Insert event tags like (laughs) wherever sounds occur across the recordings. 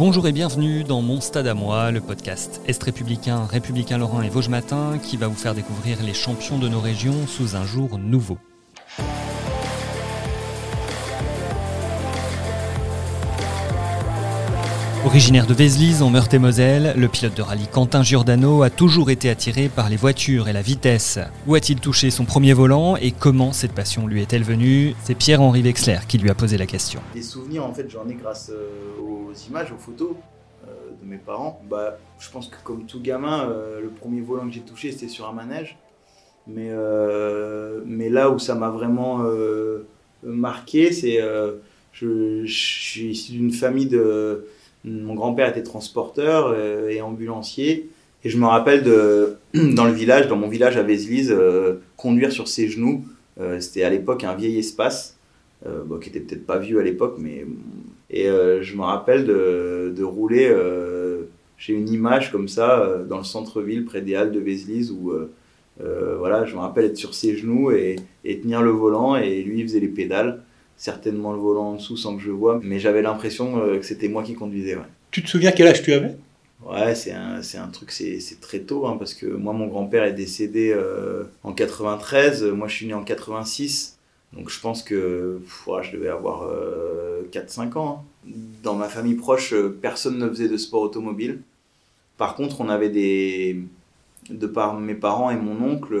Bonjour et bienvenue dans Mon Stade à moi, le podcast Est républicain, républicain Lorrain et Vosges Matin qui va vous faire découvrir les champions de nos régions sous un jour nouveau. Originaire de Vézelise en Meurthe-et-Moselle, le pilote de rallye Quentin Giordano a toujours été attiré par les voitures et la vitesse. Où a-t-il touché son premier volant et comment cette passion lui est-elle venue? C'est Pierre-Henri Wexler qui lui a posé la question. Des souvenirs, en fait, j'en ai grâce euh, aux images, aux photos euh, de mes parents. Bah, je pense que comme tout gamin, euh, le premier volant que j'ai touché, c'était sur un manège. Mais, mais là où ça m'a vraiment marqué, c'est je, je suis issu d'une famille de mon grand-père était transporteur euh, et ambulancier. Et je me rappelle (clears throat) dans le village, dans mon village à Vézelise, euh, conduire sur ses genoux. Euh, c'était à l'époque un vieil espace, qui était peut-être pas vieux à l'époque, mais. Et je me rappelle de, de rouler. J'ai une image comme ça dans le centre-ville, près des Halles de Vézelise, où voilà, je me rappelle être sur ses genoux et, et tenir le volant, et lui il faisait les pédales certainement le volant en dessous sans que je vois, mais j'avais l'impression euh, que c'était moi qui conduisais. Tu te souviens quel âge tu avais? Ouais, c'est un, un, truc, c'est très tôt, hein, parce que moi, mon grand-père est décédé euh, en 93, moi je suis né en 86, donc je pense que je devais avoir 4-5 euh, ans. Hein. Dans ma famille proche, personne ne faisait de sport automobile. Par contre, on avait des... De par mes parents et mon oncle,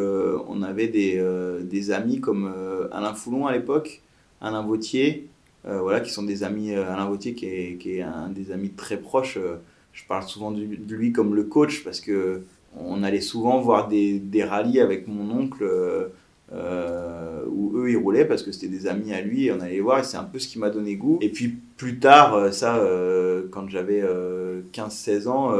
on avait des, des amis comme Alain Foulon à l'époque, Alain Vautier, euh, voilà, qui sont des amis. Euh, Alain Vautier, qui est, qui est, un des amis très proches. Euh, je parle souvent de, lui comme le coach parce que on allait souvent voir des, des rallyes avec mon oncle où eux ils roulaient parce que c'était des amis à lui et on allait voir et c'est un peu ce qui m'a donné goût. Et puis plus tard, ça, quand j'avais 15-16 ans,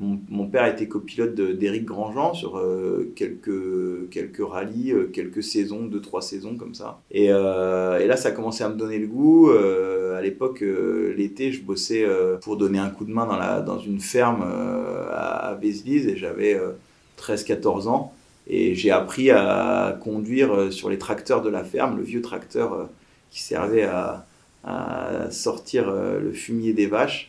mon, père était copilote d'Éric Grandjean sur euh, quelques, quelques rallyes, euh, quelques saisons, deux, trois saisons comme ça. Et, euh, et, là, ça a commencé à me donner le goût. à l'époque, l'été, je bossais pour donner un coup de main dans, la, dans une ferme à, à et j'avais 13-14 ans. Et j'ai appris à conduire sur les tracteurs de la ferme, le vieux tracteur qui servait à sortir le fumier des vaches.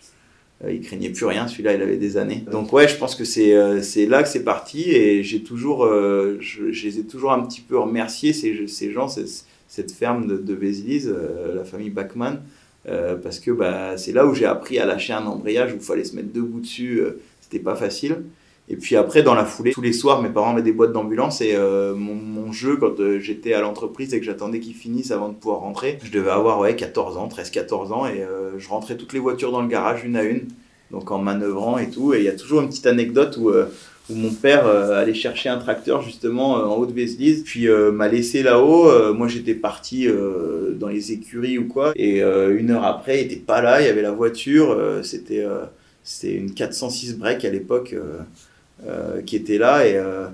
Euh, il craignait plus rien, celui-là, il avait des années. Donc ouais, je pense que c'est euh, là que c'est parti et j'ai toujours, euh, je, les ai toujours un petit peu remerciés, ces, ces gens, cette ferme de, de la famille Bachmann, parce que bah, c'est là où j'ai appris à lâcher un embrayage où il fallait se mettre debout dessus, c'était pas facile. Et puis après, dans la foulée, tous les soirs, mes parents avaient des boîtes d'ambulance et euh, mon, jeu, quand euh, j'étais à l'entreprise et que j'attendais qu'ils finissent avant de pouvoir rentrer, je devais avoir ouais, 14 ans, 13-14 ans et euh, je rentrais toutes les voitures dans le garage une à une, donc en manœuvrant et tout. Et il y a toujours une petite anecdote où, mon père allait chercher un tracteur justement en haut de Vézelise, puis m'a laissé là-haut. moi j'étais parti dans les écuries ou quoi, et une heure après, il était pas là, il y avait la voiture, c'était c'était une 406 break à l'époque. Euh, qui était là. Et, euh,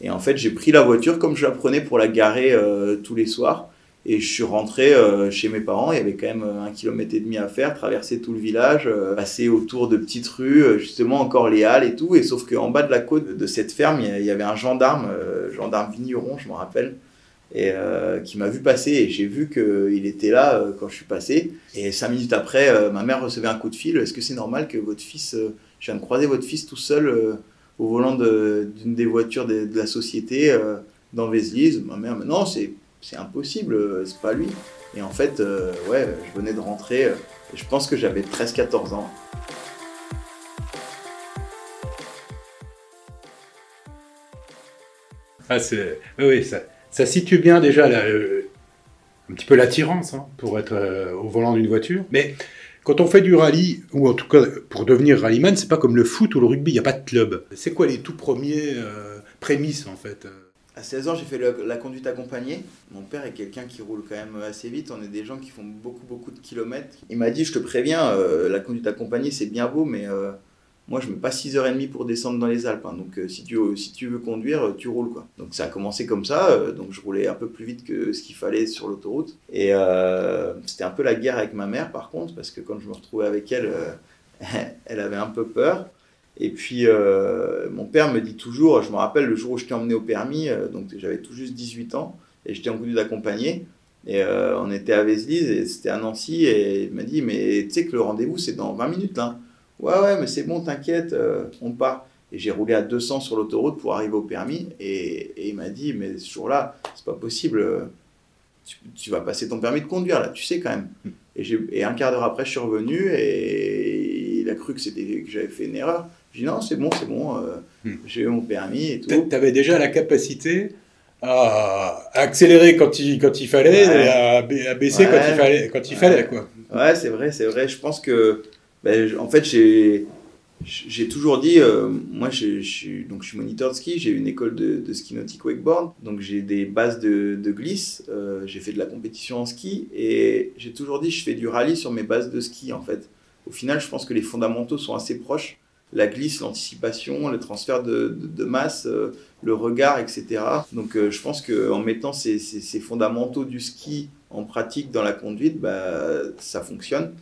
et en fait, j'ai pris la voiture comme je la prenais pour la garer euh, tous les soirs. Et je suis rentré chez mes parents, il y avait quand même un kilomètre et demi à faire, traverser tout le village, passer autour de petites rues, justement encore les halles et tout. Et sauf qu'en bas de la côte de cette ferme, il y avait un gendarme, gendarme vigneron, je me rappelle, et qui m'a vu passer. Et j'ai vu qu'il était là quand je suis passé. Et cinq minutes après, ma mère recevait un coup de fil. Est-ce que c'est normal que votre fils, je viens de croiser votre fils tout seul au volant d'une des voitures de, la société euh, dans Vézelise. Ma mère, mais non, c'est impossible, euh, c'est pas lui. Et en fait, euh, ouais, je venais de rentrer, je pense que j'avais 13-14 ans. Ah, c'est... Oui, ça, ça situe bien déjà un petit peu l'attirance hein, pour être au volant d'une voiture. Mais quand on fait du rallye, ou en tout cas pour devenir rallyman, c'est pas comme le foot ou le rugby, il n'y a pas de club. C'est quoi les tout premiers euh, prémices en fait À 16 ans, j'ai fait la conduite accompagnée. Mon père est quelqu'un qui roule quand même assez vite. On est des gens qui font beaucoup, beaucoup de kilomètres. Il m'a dit, je te préviens, euh, la conduite accompagnée, c'est bien beau, mais euh, moi, je mets pas 6h30 pour descendre dans les Alpes. hein. Donc, euh, si, tu, si tu veux conduire, euh, tu roules. Quoi. Donc, ça a commencé comme ça. euh, donc, je roulais un peu plus vite que ce qu'il fallait sur l'autoroute. Et euh, c'était un peu la guerre avec ma mère, par contre, parce que quand je me retrouvais avec elle, euh, (laughs) elle avait un peu peur. Et puis, euh, mon père me dit toujours, je me rappelle le jour où je t'ai emmené au permis, euh, donc j'avais tout juste 18 ans, et j'étais en conduite accompagnée, et euh, on était à Vézelise, et c'était à Nancy, et il m'a dit, mais tu sais que le rendez-vous, c'est dans 20 minutes, là. Ouais, ouais, mais c'est bon, t'inquiète, euh, on part. Et j'ai roulé à 200 sur l'autoroute pour arriver au permis, et, et il m'a dit, mais ce jour-là, c'est pas possible, euh, tu, tu vas passer ton permis de conduire, là, tu sais quand même. Et, un quart d'heure après, je suis revenu, et il a cru que, c'était, que j'avais fait une erreur. J'ai dit non, c'est bon, c'est bon, euh, Hmm. j'ai eu mon permis et tout. Tu avais déjà la capacité à à accélérer quand il, quand il fallait Ouais. et à, ba- à baisser Ouais. quand il fallait. Quand il Ouais. fallait quoi. Ouais, c'est vrai, c'est vrai. Je pense que, ben, en fait, j'ai, j'ai toujours dit, euh, moi, je, suis, donc, je suis moniteur de ski, j'ai une école de, ski nautique wakeboard, donc j'ai des bases de, glisse, euh, j'ai fait de la compétition en ski, et j'ai toujours dit, je fais du rallye sur mes bases de ski, en fait. Au final, je pense que les fondamentaux sont assez proches. La glisse, l'anticipation, le transfert de, masse, euh, le regard, etc. Donc, je pense qu'en mettant ces fondamentaux du ski en pratique dans la conduite, bah, ça fonctionne.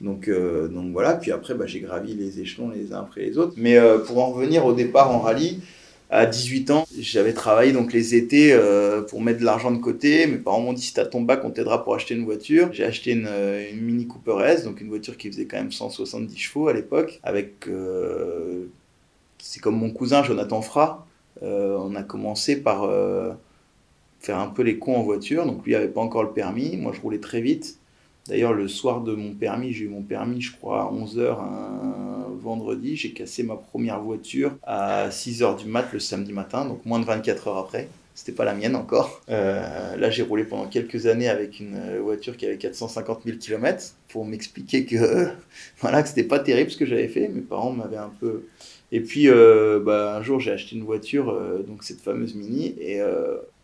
Donc, euh, donc voilà, puis après, bah, j'ai gravi les échelons les uns après les autres. Mais euh, pour en revenir au départ en rallye, à 18 ans, j'avais travaillé donc les étés euh, pour mettre de l'argent de côté. Mes parents m'ont dit si t'as ton bac, on t'aidera pour acheter une voiture. J'ai acheté une, Mini Cooper S, donc une voiture qui faisait quand même 170 chevaux à l'époque, avec c'est comme mon cousin Jonathan Fra. On a commencé par faire un peu les cons en voiture. Donc lui avait pas encore le permis. Moi, je roulais très vite. D'ailleurs, le soir de mon permis, j'ai eu mon permis, je crois, à 11h un vendredi. J'ai cassé ma première voiture à 6h du mat le samedi matin, donc moins de 24 heures après. C'était pas la mienne encore. Euh, là, j'ai roulé pendant quelques années avec une voiture qui avait 450 000 km pour m'expliquer que, (laughs) voilà, c'était pas terrible ce que j'avais fait. Mes parents m'avaient un peu. Et puis, euh, bah, un jour, j'ai acheté une voiture, euh, donc cette fameuse Mini, et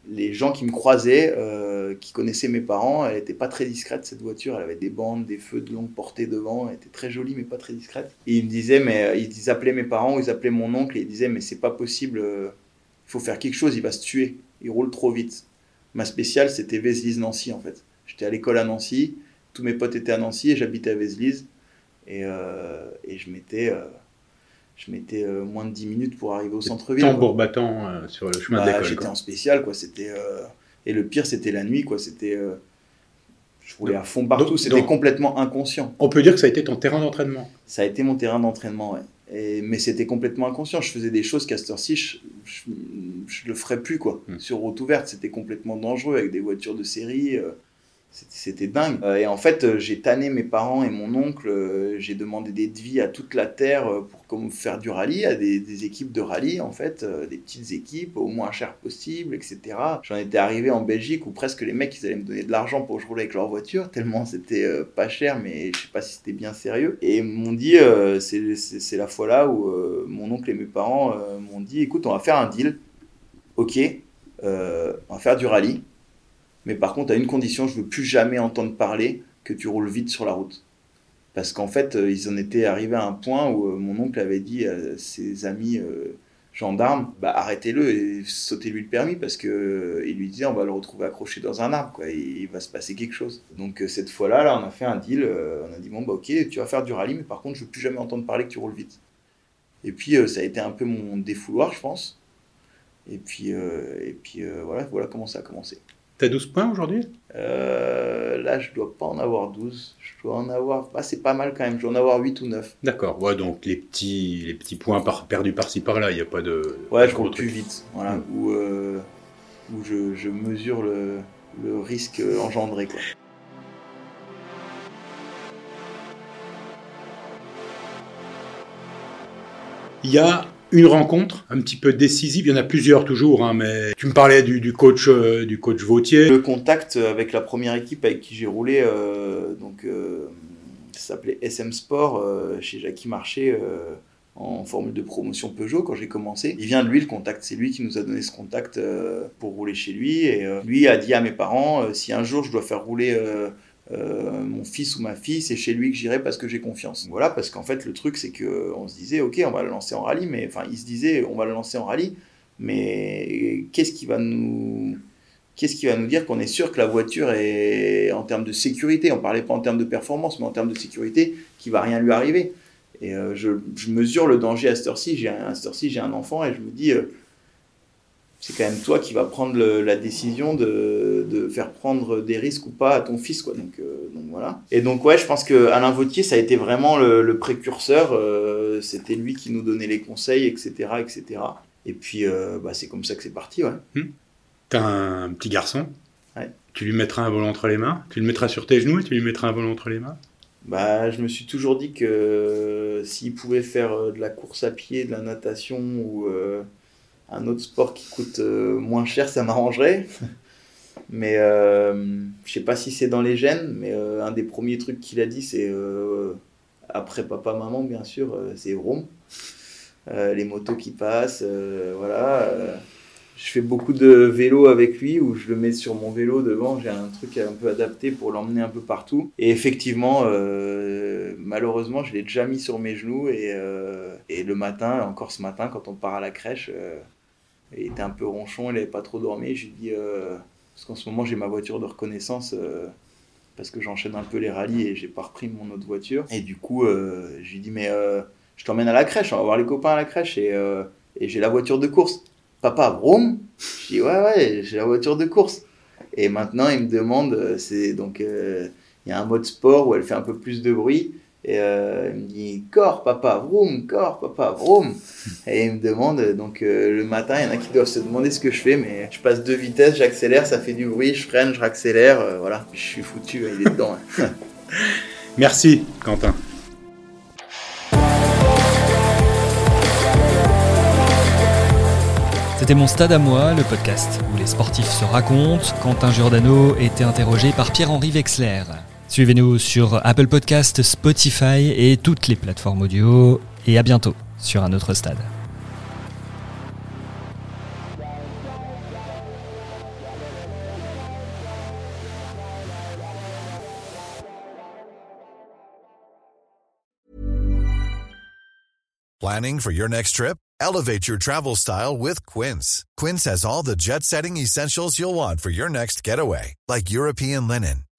les gens qui me croisaient, euh, qui connaissaient mes parents, elle n'était pas très discrète cette voiture. Elle avait des bandes, des feux de longue portée devant. Elle était très jolie, mais pas très discrète. Ils me disaient, mais euh, ils, appelaient mes parents, ils appelaient mon oncle et ils disaient, mais c'est pas possible. euh, Il faut faire quelque chose. Il va se tuer. Il roule trop vite. Ma spéciale, c'était Vézelise Nancy en fait. J'étais à l'école à Nancy. Tous mes potes étaient à Nancy et j'habitais à Vézelise. Et, euh, je mettais, euh, je mettais euh, moins de 10 minutes pour arriver au centre-ville. Tambour battant euh, sur le chemin Bah, de l'école. J'étais en spécial, quoi. C'était euh, et le pire, c'était la nuit, quoi. C'était, je roulais à fond partout. C'était complètement inconscient. On peut dire que ça a été ton terrain d'entraînement. Ça a été mon terrain d'entraînement, ouais. Et, mais c'était complètement inconscient. Je faisais des choses qu'à cette heure-ci, je, je, je le ferais plus, quoi. Hmm. Sur route ouverte, c'était complètement dangereux avec des voitures de série. C'était- dingue. Euh, et en fait, euh, j'ai tanné mes parents et mon oncle. euh, j'ai demandé des devis à toute la terre pour comme faire du rallye, à des, équipes de rallye, en fait, des petites équipes au moins cher possible, etc. J'en étais arrivé en Belgique où presque les mecs, ils allaient me donner de l'argent pour que je roule avec leur voiture, tellement c'était pas cher, mais je sais pas si c'était bien sérieux. Et ils m'ont dit, c'est la fois là où mon oncle et mes parents m'ont dit, écoute, on va faire un deal. Ok, on va faire du rallye. Mais par contre, à une condition, je veux plus jamais entendre parler que tu roules vite sur la route. Parce qu'en fait, euh, ils en étaient arrivés à un point où euh, mon oncle avait dit à ses amis euh, gendarmes, bah arrêtez-le et sautez-lui le permis parce que lui disait on va le retrouver accroché dans un arbre, quoi, il va se passer quelque chose. Donc cette fois-là, là, on a fait un deal, on a dit bon bah ok, tu vas faire du rallye, mais par contre, je veux plus jamais entendre parler que tu roules vite. Et puis ça a été un peu mon défouloir, je pense. Et puis, et puis voilà, voilà comment ça a commencé. T'as 12 points aujourd'hui? Euh, là, je dois pas en avoir 12. Je dois en avoir. Ah, c'est pas mal quand même. Je dois en avoir 8 ou 9. D'accord. Ouais, donc les petits, les petits points par- perdus par-ci par-là, il n'y a pas de. Ouais, je roule plus vite. Voilà. Mm. Où, euh, où je, je mesure le, le risque engendré. Quoi. Il y a une rencontre un petit peu décisive. Il y en a plusieurs toujours, hein, mais tu me parlais du, coach, euh, du coach Vautier. Le contact avec la première équipe avec qui j'ai roulé, euh, donc, euh, ça s'appelait SM Sport, chez Jackie Marché. en formule de promotion Peugeot quand j'ai commencé. Il vient de lui le contact, c'est lui qui nous a donné ce contact pour rouler chez lui. Et lui a dit à mes parents, si un jour je dois faire rouler mon fils ou ma fille, c'est chez lui que j'irai parce que j'ai confiance. Voilà, parce qu'en fait le truc c'est que on se disait, ok, on va le lancer en rallye, mais enfin il se disait, on va le lancer en rallye, mais qu'est-ce qui va nous qu'est-ce qui va nous dire qu'on est sûr que la voiture est en termes de sécurité, on parlait pas en termes de performance, mais en termes de sécurité, qu'il va rien lui arriver. Et euh, je, mesure le danger à cette heure-ci. J'ai un, j'ai un enfant et je me dis, euh, c'est quand même toi qui vas prendre la décision de, de, faire prendre des risques ou pas à ton fils. Quoi. Donc, euh, donc voilà. Et donc, ouais, je pense que Alain Vautier, ça a été vraiment le, précurseur. C'était lui qui nous donnait les conseils, etc. etc. Et puis, bah, c'est comme ça que c'est parti. Ouais. Hmm. T'as un petit garçon. Ouais. Tu lui mettras un volant entre les mains? Tu le mettras sur tes genoux et tu lui mettras un volant entre les mains? Bah, je me suis toujours dit que s'il pouvait faire euh, de la course à pied, de la natation ou euh, un autre sport qui coûte euh, moins cher, ça m'arrangerait. (laughs) mais je sais pas si c'est dans les gènes, mais un des premiers trucs qu'il a dit, c'est après papa, maman, bien sûr, c'est Rome. les motos qui passent, voilà je fais beaucoup de vélo avec lui où je le mets sur mon vélo devant. J'ai un truc un peu adapté pour l'emmener un peu partout. Et effectivement, euh, malheureusement, je l'ai déjà mis sur mes genoux. Et, euh, et, le matin, encore ce matin, quand on part à la crèche, euh, il était un peu ronchon, il n'avait pas trop dormi. Je lui dis, parce qu'en ce moment, j'ai ma voiture de reconnaissance parce que j'enchaîne un peu les rallyes et j'ai pas repris mon autre voiture. Et du coup, je lui dis, mais je t'emmène à la crèche, on va voir les copains à la crèche et, j'ai la voiture de course papa, vroom Je dis, ouais, ouais, j'ai la voiture de course. Et maintenant, il me demande, euh, c'est donc, euh, il y a un mode sport où elle fait un peu plus de bruit. Et euh, il me dit, corps, papa, vroom, corps, papa, vroom. Et il me demande, donc le matin, il y en a qui doivent se demander ce que je fais, mais je passe deux vitesses, j'accélère, ça fait du bruit, je freine, je raccélère, voilà, je suis foutu, il est dedans. Hein. (laughs) Merci, Quentin. C'était mon stade à moi, le podcast où les sportifs se racontent. Quentin Giordano était interrogé par Pierre-Henri Wexler. Suivez-nous sur Apple Podcast, Spotify et toutes les plateformes audio. Et à bientôt sur un autre stade. Planning for your next trip? Elevate your travel style with Quince. Quince has all the jet setting essentials you'll want for your next getaway, like European linen,